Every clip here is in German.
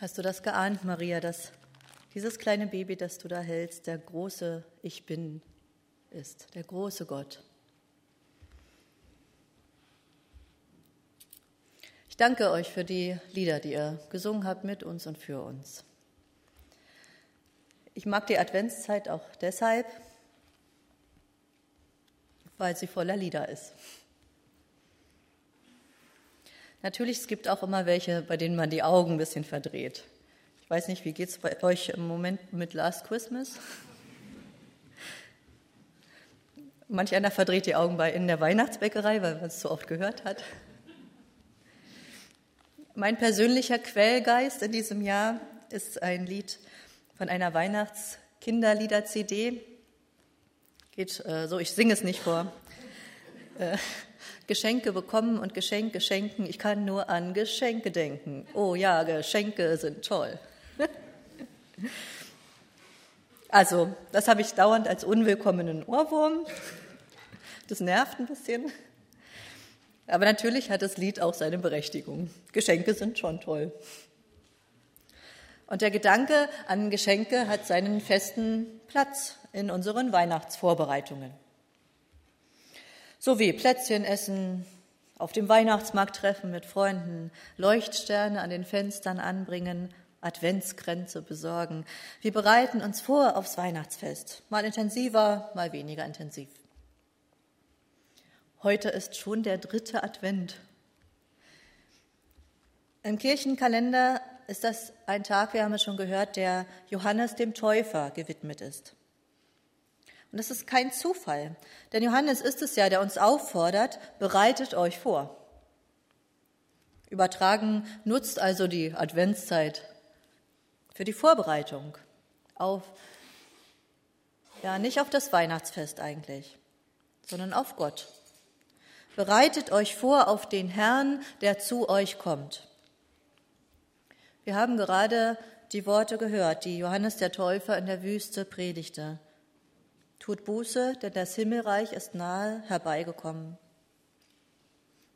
Hast du das geahnt, Maria, dass dieses kleine Baby, das du da hältst, der große Ich bin ist, der große Gott? Ich danke euch für die Lieder, die ihr gesungen habt mit uns und für uns. Ich mag die Adventszeit auch deshalb, weil sie voller Lieder ist. Natürlich, es gibt auch immer welche, bei denen man die Augen ein bisschen verdreht. Ich weiß nicht, wie geht es bei euch im Moment mit Last Christmas? Manch einer verdreht die Augen bei in der Weihnachtsbäckerei, weil man es so oft gehört hat. Mein persönlicher Quellgeist in diesem Jahr ist ein Lied von einer Weihnachtskinderlieder-CD. Geht äh, so, ich singe es nicht vor. Äh, Geschenke bekommen und Geschenke schenken. Ich kann nur an Geschenke denken. Oh ja, Geschenke sind toll. Also, das habe ich dauernd als unwillkommenen Ohrwurm. Das nervt ein bisschen. Aber natürlich hat das Lied auch seine Berechtigung. Geschenke sind schon toll. Und der Gedanke an Geschenke hat seinen festen Platz in unseren Weihnachtsvorbereitungen so wie Plätzchen essen, auf dem Weihnachtsmarkt treffen mit Freunden, Leuchtsterne an den Fenstern anbringen, Adventskränze besorgen. Wir bereiten uns vor aufs Weihnachtsfest, mal intensiver, mal weniger intensiv. Heute ist schon der dritte Advent. Im Kirchenkalender ist das ein Tag, wir haben es schon gehört, der Johannes dem Täufer gewidmet ist. Und das ist kein Zufall, denn Johannes ist es ja, der uns auffordert, bereitet euch vor. Übertragen nutzt also die Adventszeit für die Vorbereitung auf, ja, nicht auf das Weihnachtsfest eigentlich, sondern auf Gott. Bereitet euch vor auf den Herrn, der zu euch kommt. Wir haben gerade die Worte gehört, die Johannes der Täufer in der Wüste predigte. Tut Buße, denn das Himmelreich ist nahe herbeigekommen.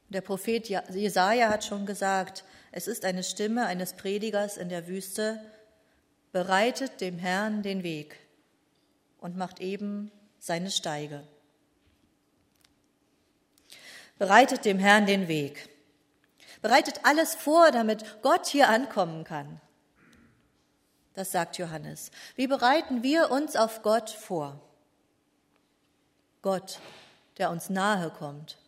Der Prophet Jesaja hat schon gesagt, es ist eine Stimme eines Predigers in der Wüste, bereitet dem Herrn den Weg und macht eben seine Steige. Bereitet dem Herrn den Weg. Bereitet alles vor, damit Gott hier ankommen kann. Das sagt Johannes. Wie bereiten wir uns auf Gott vor? Gott, der uns nahe kommt.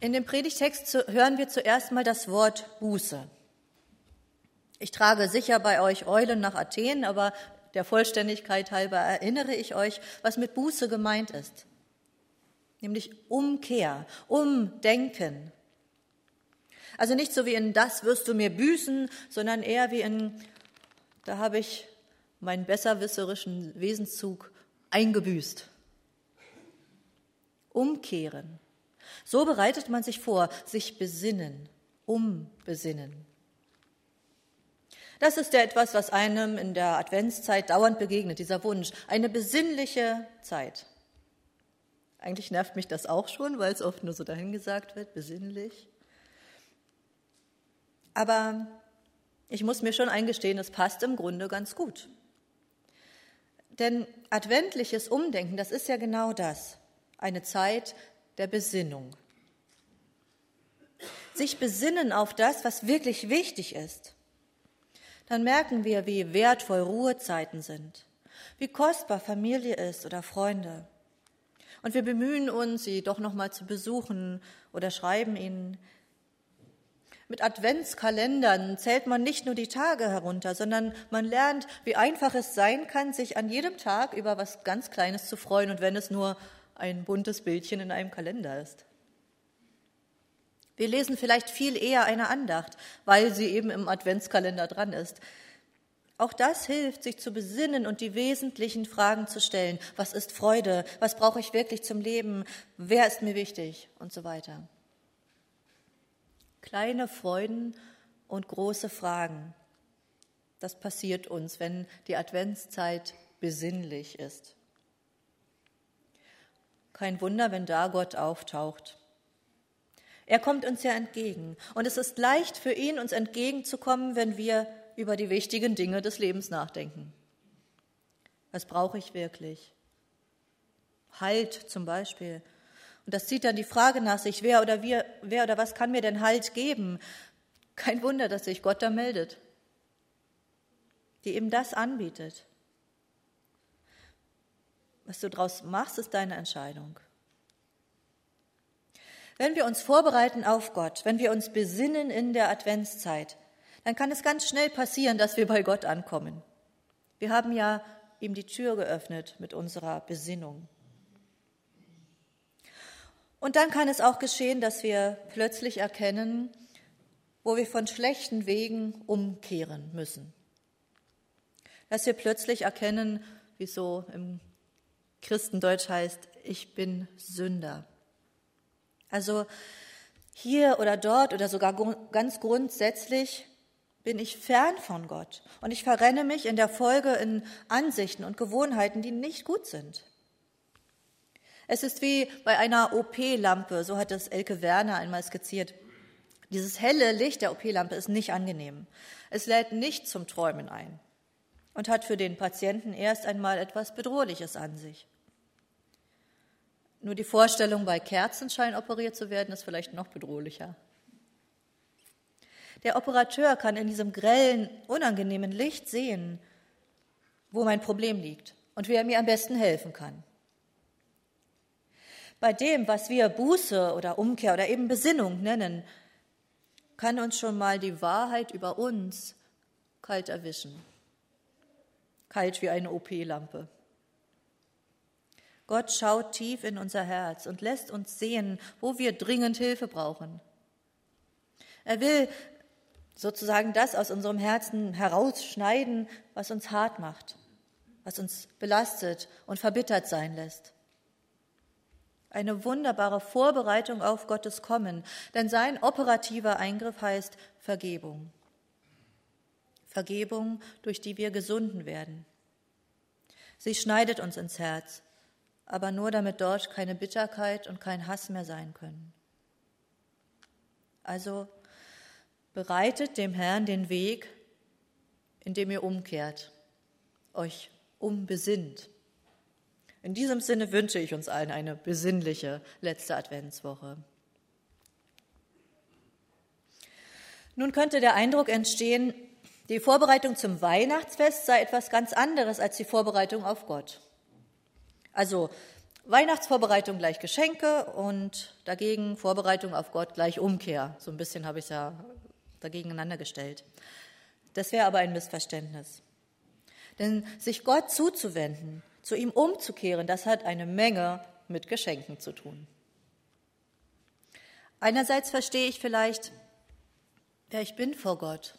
In dem Predigtext hören wir zuerst mal das Wort Buße. Ich trage sicher bei euch Eulen nach Athen, aber der Vollständigkeit halber erinnere ich euch, was mit Buße gemeint ist. Nämlich Umkehr, Umdenken. Also nicht so wie in das wirst du mir büßen, sondern eher wie in da habe ich meinen besserwisserischen Wesenszug eingebüßt. Umkehren. So bereitet man sich vor, sich besinnen, umbesinnen. Das ist ja etwas, was einem in der Adventszeit dauernd begegnet, dieser Wunsch, eine besinnliche Zeit. Eigentlich nervt mich das auch schon, weil es oft nur so dahingesagt wird, besinnlich. Aber ich muss mir schon eingestehen, es passt im Grunde ganz gut. Denn adventliches Umdenken, das ist ja genau das, eine Zeit der Besinnung. Sich besinnen auf das, was wirklich wichtig ist. Dann merken wir, wie wertvoll Ruhezeiten sind, wie kostbar Familie ist oder Freunde. Und wir bemühen uns, sie doch noch mal zu besuchen oder schreiben ihnen, mit Adventskalendern zählt man nicht nur die Tage herunter, sondern man lernt, wie einfach es sein kann, sich an jedem Tag über was ganz Kleines zu freuen und wenn es nur ein buntes Bildchen in einem Kalender ist. Wir lesen vielleicht viel eher eine Andacht, weil sie eben im Adventskalender dran ist. Auch das hilft, sich zu besinnen und die wesentlichen Fragen zu stellen. Was ist Freude? Was brauche ich wirklich zum Leben? Wer ist mir wichtig? Und so weiter kleine Freuden und große Fragen. Das passiert uns, wenn die Adventszeit besinnlich ist. Kein Wunder, wenn da Gott auftaucht. Er kommt uns ja entgegen. Und es ist leicht für ihn, uns entgegenzukommen, wenn wir über die wichtigen Dinge des Lebens nachdenken. Was brauche ich wirklich? Halt zum Beispiel. Und das zieht dann die Frage nach sich, wer oder, wir, wer oder was kann mir denn Halt geben? Kein Wunder, dass sich Gott da meldet, die eben das anbietet. Was du daraus machst, ist deine Entscheidung. Wenn wir uns vorbereiten auf Gott, wenn wir uns besinnen in der Adventszeit, dann kann es ganz schnell passieren, dass wir bei Gott ankommen. Wir haben ja ihm die Tür geöffnet mit unserer Besinnung. Und dann kann es auch geschehen, dass wir plötzlich erkennen, wo wir von schlechten Wegen umkehren müssen. Dass wir plötzlich erkennen, wie so im Christendeutsch heißt, ich bin Sünder. Also hier oder dort oder sogar ganz grundsätzlich bin ich fern von Gott und ich verrenne mich in der Folge in Ansichten und Gewohnheiten, die nicht gut sind. Es ist wie bei einer OP-Lampe, so hat es Elke Werner einmal skizziert. Dieses helle Licht der OP-Lampe ist nicht angenehm. Es lädt nicht zum Träumen ein und hat für den Patienten erst einmal etwas Bedrohliches an sich. Nur die Vorstellung, bei Kerzenschein operiert zu werden, ist vielleicht noch bedrohlicher. Der Operateur kann in diesem grellen, unangenehmen Licht sehen, wo mein Problem liegt und wer mir am besten helfen kann. Bei dem, was wir Buße oder Umkehr oder eben Besinnung nennen, kann uns schon mal die Wahrheit über uns kalt erwischen. Kalt wie eine OP-Lampe. Gott schaut tief in unser Herz und lässt uns sehen, wo wir dringend Hilfe brauchen. Er will sozusagen das aus unserem Herzen herausschneiden, was uns hart macht, was uns belastet und verbittert sein lässt. Eine wunderbare Vorbereitung auf Gottes Kommen, denn sein operativer Eingriff heißt Vergebung. Vergebung, durch die wir gesunden werden. Sie schneidet uns ins Herz, aber nur damit dort keine Bitterkeit und kein Hass mehr sein können. Also bereitet dem Herrn den Weg, indem ihr umkehrt, euch umbesinnt. In diesem Sinne wünsche ich uns allen eine besinnliche letzte Adventswoche. Nun könnte der Eindruck entstehen, die Vorbereitung zum Weihnachtsfest sei etwas ganz anderes als die Vorbereitung auf Gott. Also Weihnachtsvorbereitung gleich Geschenke und dagegen Vorbereitung auf Gott gleich Umkehr. So ein bisschen habe ich es ja dagegeneinander gestellt. Das wäre aber ein Missverständnis. Denn sich Gott zuzuwenden, zu ihm umzukehren, das hat eine Menge mit Geschenken zu tun. Einerseits verstehe ich vielleicht, wer ich bin vor Gott,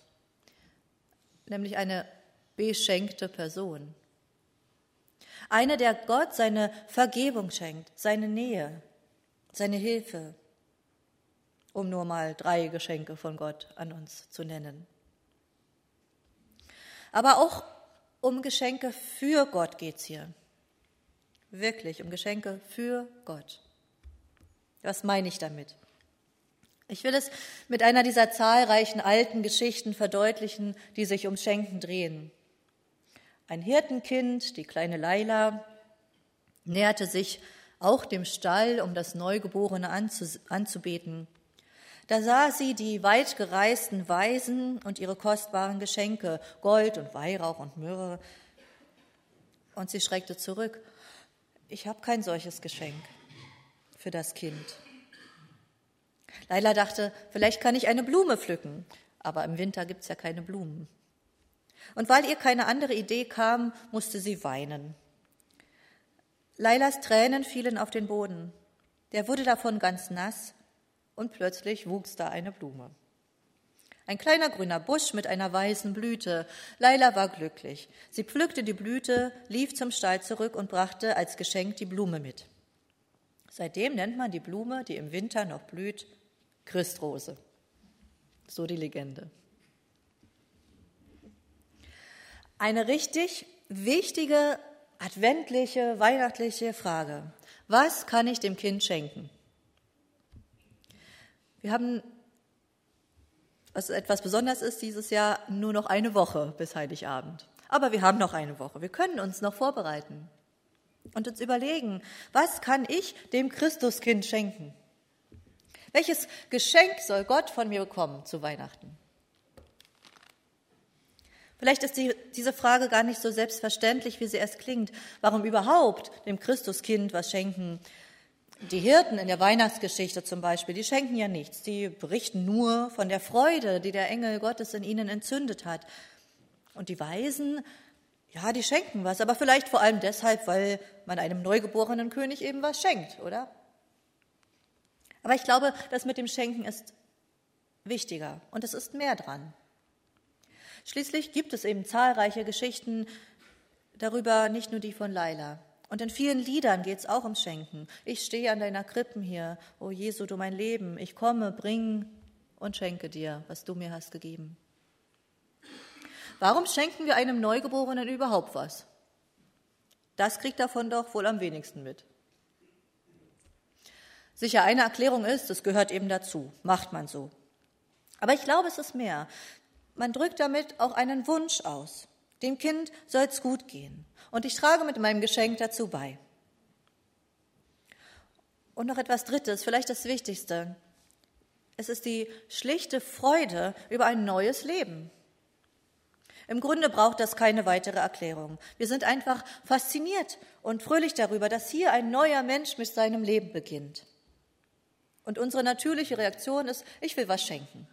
nämlich eine beschenkte Person. Eine, der Gott seine Vergebung schenkt, seine Nähe, seine Hilfe, um nur mal drei Geschenke von Gott an uns zu nennen. Aber auch um Geschenke für Gott geht es hier. Wirklich, um Geschenke für Gott. Was meine ich damit? Ich will es mit einer dieser zahlreichen alten Geschichten verdeutlichen, die sich um Schenken drehen. Ein Hirtenkind, die kleine Leila, näherte sich auch dem Stall, um das Neugeborene anzubeten. Da sah sie die weit gereisten Weisen und ihre kostbaren Geschenke, Gold und Weihrauch und Myrrhe. Und sie schreckte zurück. Ich habe kein solches Geschenk für das Kind. Leila dachte, vielleicht kann ich eine Blume pflücken, aber im Winter gibt's ja keine Blumen. Und weil ihr keine andere Idee kam, musste sie weinen. Leilas Tränen fielen auf den Boden. Der wurde davon ganz nass und plötzlich wuchs da eine Blume. Ein kleiner grüner Busch mit einer weißen Blüte. Leila war glücklich. Sie pflückte die Blüte, lief zum Stall zurück und brachte als Geschenk die Blume mit. Seitdem nennt man die Blume, die im Winter noch blüht, Christrose. So die Legende. Eine richtig wichtige, adventliche, weihnachtliche Frage. Was kann ich dem Kind schenken? Wir haben, was etwas besonders ist dieses Jahr, nur noch eine Woche bis Heiligabend. Aber wir haben noch eine Woche. Wir können uns noch vorbereiten und uns überlegen, was kann ich dem Christuskind schenken? Welches Geschenk soll Gott von mir bekommen zu Weihnachten? Vielleicht ist die, diese Frage gar nicht so selbstverständlich, wie sie erst klingt. Warum überhaupt dem Christuskind was schenken? Die Hirten in der Weihnachtsgeschichte zum Beispiel, die schenken ja nichts. Die berichten nur von der Freude, die der Engel Gottes in ihnen entzündet hat. Und die Weisen, ja, die schenken was, aber vielleicht vor allem deshalb, weil man einem neugeborenen König eben was schenkt, oder? Aber ich glaube, das mit dem Schenken ist wichtiger und es ist mehr dran. Schließlich gibt es eben zahlreiche Geschichten darüber, nicht nur die von Laila. Und in vielen Liedern geht es auch ums Schenken. Ich stehe an deiner Krippen hier, o Jesu, du mein Leben, ich komme, bring und schenke dir, was du mir hast gegeben. Warum schenken wir einem Neugeborenen überhaupt was? Das kriegt davon doch wohl am wenigsten mit. Sicher, eine Erklärung ist, es gehört eben dazu, macht man so. Aber ich glaube, es ist mehr. Man drückt damit auch einen Wunsch aus. Dem Kind soll es gut gehen. Und ich trage mit meinem Geschenk dazu bei. Und noch etwas Drittes, vielleicht das Wichtigste. Es ist die schlichte Freude über ein neues Leben. Im Grunde braucht das keine weitere Erklärung. Wir sind einfach fasziniert und fröhlich darüber, dass hier ein neuer Mensch mit seinem Leben beginnt. Und unsere natürliche Reaktion ist, ich will was schenken.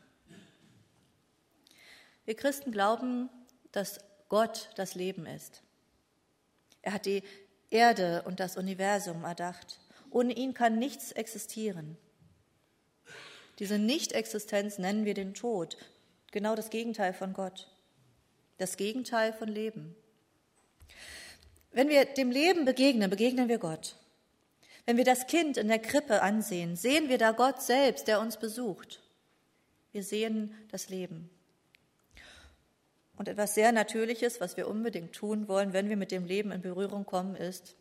Wir Christen glauben, dass Gott das Leben ist. Er hat die Erde und das Universum erdacht. Ohne ihn kann nichts existieren. Diese Nichtexistenz nennen wir den Tod, genau das Gegenteil von Gott, das Gegenteil von Leben. Wenn wir dem Leben begegnen, begegnen wir Gott. Wenn wir das Kind in der Krippe ansehen, sehen wir da Gott selbst, der uns besucht. Wir sehen das Leben. Und etwas sehr Natürliches, was wir unbedingt tun wollen, wenn wir mit dem Leben in Berührung kommen, ist,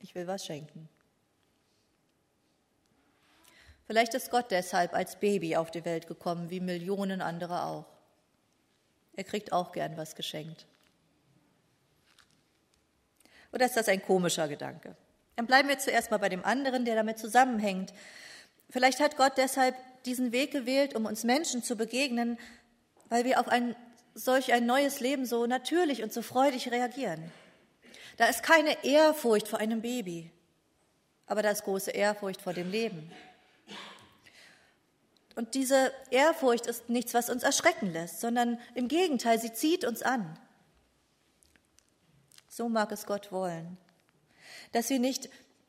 ich will was schenken. Vielleicht ist Gott deshalb als Baby auf die Welt gekommen, wie Millionen andere auch. Er kriegt auch gern was geschenkt. Oder ist das ein komischer Gedanke? Dann bleiben wir zuerst mal bei dem anderen, der damit zusammenhängt. Vielleicht hat Gott deshalb diesen Weg gewählt, um uns Menschen zu begegnen, weil wir auf ein solch ein neues Leben so natürlich und so freudig reagieren. Da ist keine Ehrfurcht vor einem Baby, aber da ist große Ehrfurcht vor dem Leben. Und diese Ehrfurcht ist nichts, was uns erschrecken lässt, sondern im Gegenteil, sie zieht uns an. So mag es Gott wollen dass wir nicht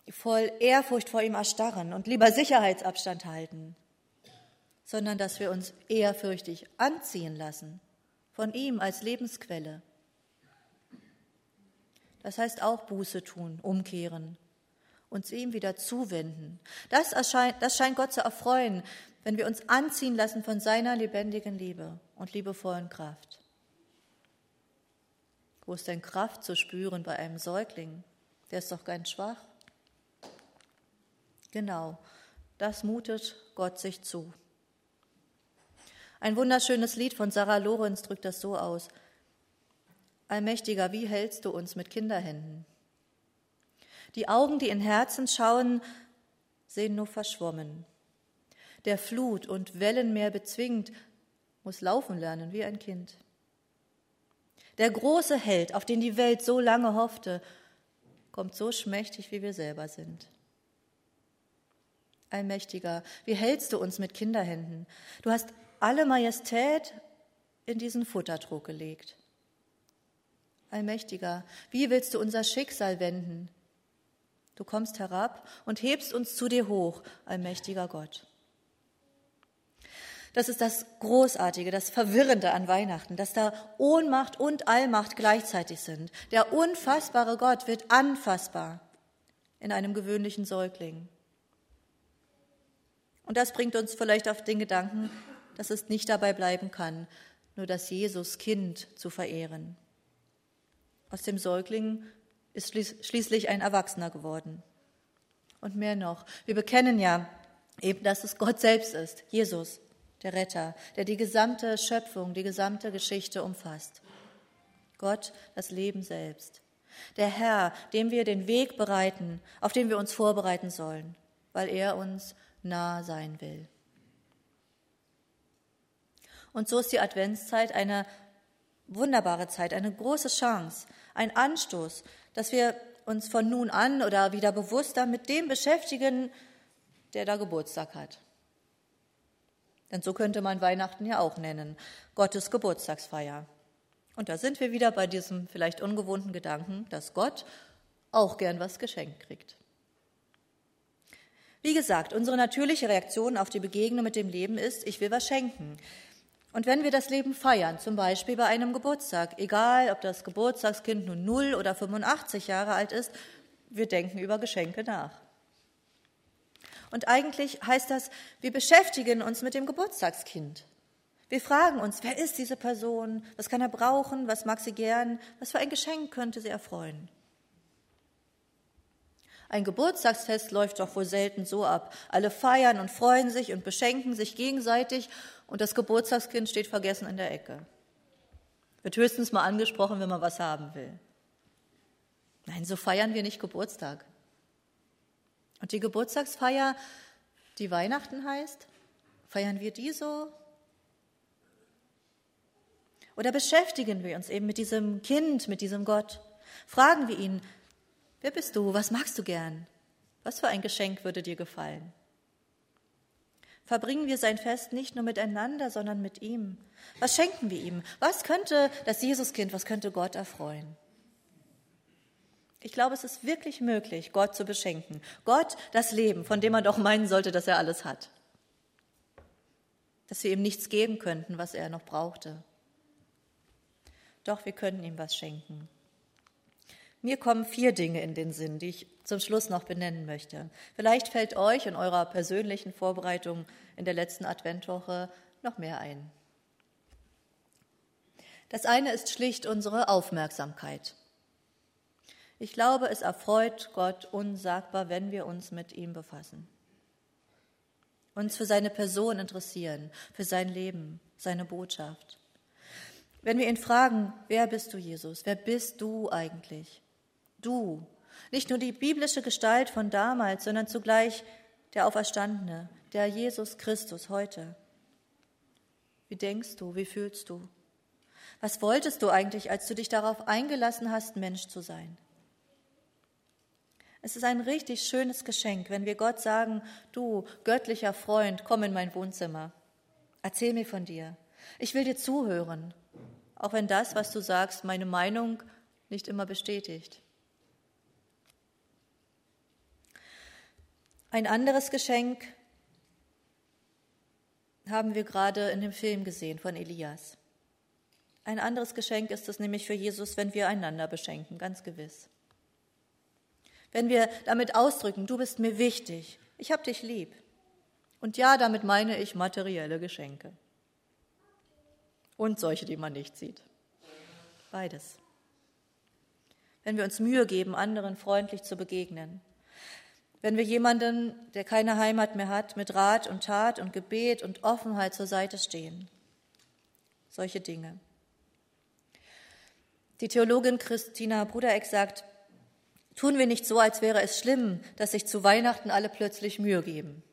voll Ehrfurcht vor ihm erstarren und lieber Sicherheitsabstand halten, sondern dass wir uns ehrfürchtig anziehen lassen von ihm als Lebensquelle. Das heißt auch Buße tun, umkehren, uns ihm wieder zuwenden. Das, erscheint, das scheint Gott zu erfreuen, wenn wir uns anziehen lassen von seiner lebendigen Liebe und liebevollen Kraft. Wo ist denn Kraft zu spüren bei einem Säugling? Der ist doch ganz schwach. Genau, das mutet Gott sich zu. Ein wunderschönes Lied von Sarah Lorenz drückt das so aus. Allmächtiger, wie hältst du uns mit Kinderhänden? Die Augen, die in Herzen schauen, sehen nur verschwommen. Der Flut und Wellenmeer bezwingt, muss laufen lernen wie ein Kind. Der große Held, auf den die Welt so lange hoffte, kommt so schmächtig, wie wir selber sind. Allmächtiger, wie hältst du uns mit Kinderhänden? Du hast alle Majestät in diesen Futtertrog gelegt. Allmächtiger, wie willst du unser Schicksal wenden? Du kommst herab und hebst uns zu dir hoch, allmächtiger Gott. Das ist das Großartige, das Verwirrende an Weihnachten, dass da Ohnmacht und Allmacht gleichzeitig sind. Der unfassbare Gott wird anfassbar in einem gewöhnlichen Säugling. Und das bringt uns vielleicht auf den Gedanken, dass es nicht dabei bleiben kann, nur das Jesus Kind zu verehren. Aus dem Säugling ist schließlich ein Erwachsener geworden. Und mehr noch, wir bekennen ja, Eben, dass es Gott selbst ist, Jesus, der Retter, der die gesamte Schöpfung, die gesamte Geschichte umfasst. Gott, das Leben selbst. Der Herr, dem wir den Weg bereiten, auf den wir uns vorbereiten sollen, weil er uns nah sein will. Und so ist die Adventszeit eine wunderbare Zeit, eine große Chance, ein Anstoß, dass wir uns von nun an oder wieder bewusster mit dem beschäftigen, der da Geburtstag hat. Denn so könnte man Weihnachten ja auch nennen, Gottes Geburtstagsfeier. Und da sind wir wieder bei diesem vielleicht ungewohnten Gedanken, dass Gott auch gern was geschenkt kriegt. Wie gesagt, unsere natürliche Reaktion auf die Begegnung mit dem Leben ist, ich will was schenken. Und wenn wir das Leben feiern, zum Beispiel bei einem Geburtstag, egal ob das Geburtstagskind nun 0 oder 85 Jahre alt ist, wir denken über Geschenke nach. Und eigentlich heißt das, wir beschäftigen uns mit dem Geburtstagskind. Wir fragen uns, wer ist diese Person? Was kann er brauchen? Was mag sie gern? Was für ein Geschenk könnte sie erfreuen? Ein Geburtstagsfest läuft doch wohl selten so ab. Alle feiern und freuen sich und beschenken sich gegenseitig und das Geburtstagskind steht vergessen in der Ecke. Wird höchstens mal angesprochen, wenn man was haben will. Nein, so feiern wir nicht Geburtstag. Und die Geburtstagsfeier, die Weihnachten heißt, feiern wir die so? Oder beschäftigen wir uns eben mit diesem Kind, mit diesem Gott? Fragen wir ihn, wer bist du? Was magst du gern? Was für ein Geschenk würde dir gefallen? Verbringen wir sein Fest nicht nur miteinander, sondern mit ihm. Was schenken wir ihm? Was könnte das Jesuskind, was könnte Gott erfreuen? Ich glaube, es ist wirklich möglich, Gott zu beschenken. Gott das Leben, von dem man doch meinen sollte, dass er alles hat. Dass wir ihm nichts geben könnten, was er noch brauchte. Doch wir können ihm was schenken. Mir kommen vier Dinge in den Sinn, die ich zum Schluss noch benennen möchte. Vielleicht fällt euch in eurer persönlichen Vorbereitung in der letzten Adventwoche noch mehr ein. Das eine ist schlicht unsere Aufmerksamkeit. Ich glaube, es erfreut Gott unsagbar, wenn wir uns mit ihm befassen. Uns für seine Person interessieren, für sein Leben, seine Botschaft. Wenn wir ihn fragen, wer bist du, Jesus? Wer bist du eigentlich? Du, nicht nur die biblische Gestalt von damals, sondern zugleich der Auferstandene, der Jesus Christus heute. Wie denkst du, wie fühlst du? Was wolltest du eigentlich, als du dich darauf eingelassen hast, Mensch zu sein? Es ist ein richtig schönes Geschenk, wenn wir Gott sagen, du göttlicher Freund, komm in mein Wohnzimmer. Erzähl mir von dir. Ich will dir zuhören, auch wenn das, was du sagst, meine Meinung nicht immer bestätigt. Ein anderes Geschenk haben wir gerade in dem Film gesehen von Elias. Ein anderes Geschenk ist es nämlich für Jesus, wenn wir einander beschenken, ganz gewiss. Wenn wir damit ausdrücken, du bist mir wichtig, ich habe dich lieb. Und ja, damit meine ich materielle Geschenke. Und solche, die man nicht sieht. Beides. Wenn wir uns Mühe geben, anderen freundlich zu begegnen, wenn wir jemanden, der keine Heimat mehr hat, mit Rat und Tat und Gebet und Offenheit zur Seite stehen. Solche Dinge. Die Theologin Christina Brudereck sagt, tun wir nicht so, als wäre es schlimm, dass sich zu Weihnachten alle plötzlich Mühe geben.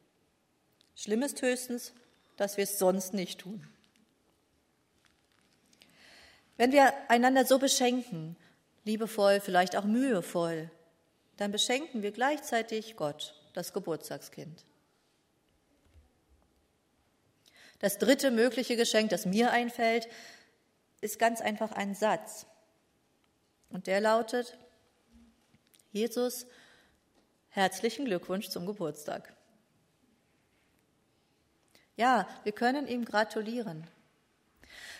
Schlimm ist höchstens, dass wir es sonst nicht tun. Wenn wir einander so beschenken, liebevoll, vielleicht auch mühevoll, dann beschenken wir gleichzeitig Gott, das Geburtstagskind. Das dritte mögliche Geschenk, das mir einfällt, ist ganz einfach ein Satz. Und der lautet, Jesus, herzlichen Glückwunsch zum Geburtstag. Ja, wir können ihm gratulieren.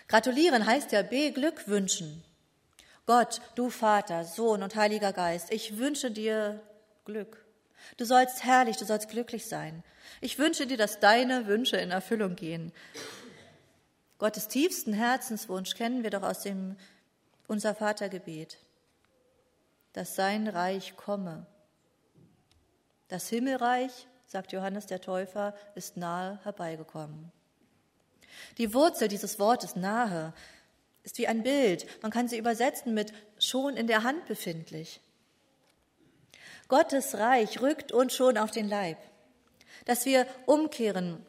Gratulieren heißt ja beglückwünschen. Gott, du Vater, Sohn und Heiliger Geist, ich wünsche dir Glück. Du sollst herrlich, du sollst glücklich sein. Ich wünsche dir, dass deine Wünsche in Erfüllung gehen. Gottes tiefsten Herzenswunsch kennen wir doch aus dem Unser Vatergebet, dass sein Reich komme. Das Himmelreich sagt Johannes der Täufer, ist nahe herbeigekommen. Die Wurzel dieses Wortes nahe ist wie ein Bild. Man kann sie übersetzen mit schon in der Hand befindlich. Gottes Reich rückt uns schon auf den Leib, dass wir umkehren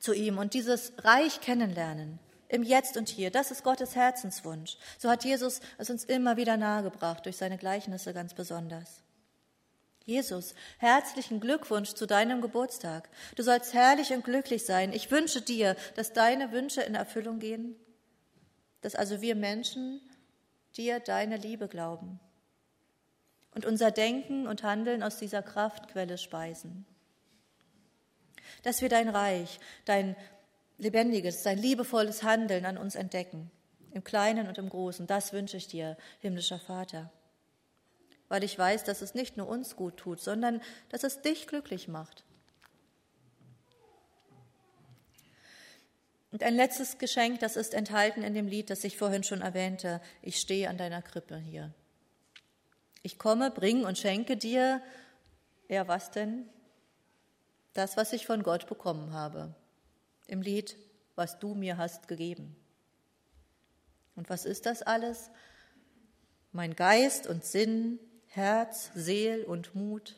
zu ihm und dieses Reich kennenlernen im Jetzt und Hier. Das ist Gottes Herzenswunsch. So hat Jesus es uns immer wieder nahegebracht, durch seine Gleichnisse ganz besonders. Jesus, herzlichen Glückwunsch zu deinem Geburtstag. Du sollst herrlich und glücklich sein. Ich wünsche dir, dass deine Wünsche in Erfüllung gehen, dass also wir Menschen dir deine Liebe glauben und unser Denken und Handeln aus dieser Kraftquelle speisen. Dass wir dein Reich, dein lebendiges, dein liebevolles Handeln an uns entdecken, im Kleinen und im Großen, das wünsche ich dir, himmlischer Vater weil ich weiß, dass es nicht nur uns gut tut, sondern dass es dich glücklich macht. Und ein letztes Geschenk, das ist enthalten in dem Lied, das ich vorhin schon erwähnte. Ich stehe an deiner Krippe hier. Ich komme, bring und schenke dir, ja was denn? Das, was ich von Gott bekommen habe. Im Lied, was du mir hast gegeben. Und was ist das alles? Mein Geist und Sinn, Herz, Seel und Mut.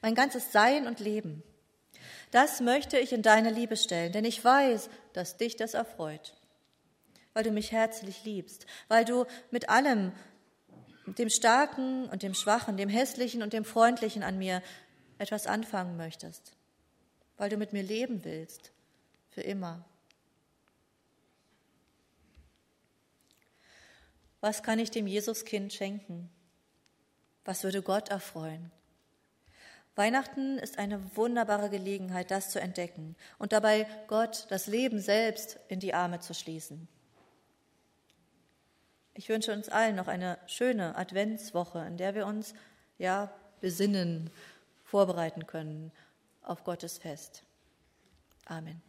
Mein ganzes Sein und Leben. Das möchte ich in deine Liebe stellen, denn ich weiß, dass dich das erfreut, weil du mich herzlich liebst, weil du mit allem, dem Starken und dem Schwachen, dem Hässlichen und dem Freundlichen an mir etwas anfangen möchtest, weil du mit mir leben willst, für immer. Was kann ich dem Jesuskind schenken? Was würde Gott erfreuen? Weihnachten ist eine wunderbare Gelegenheit, das zu entdecken und dabei Gott, das Leben selbst, in die Arme zu schließen. Ich wünsche uns allen noch eine schöne Adventswoche, in der wir uns ja besinnen, vorbereiten können auf Gottes Fest. Amen.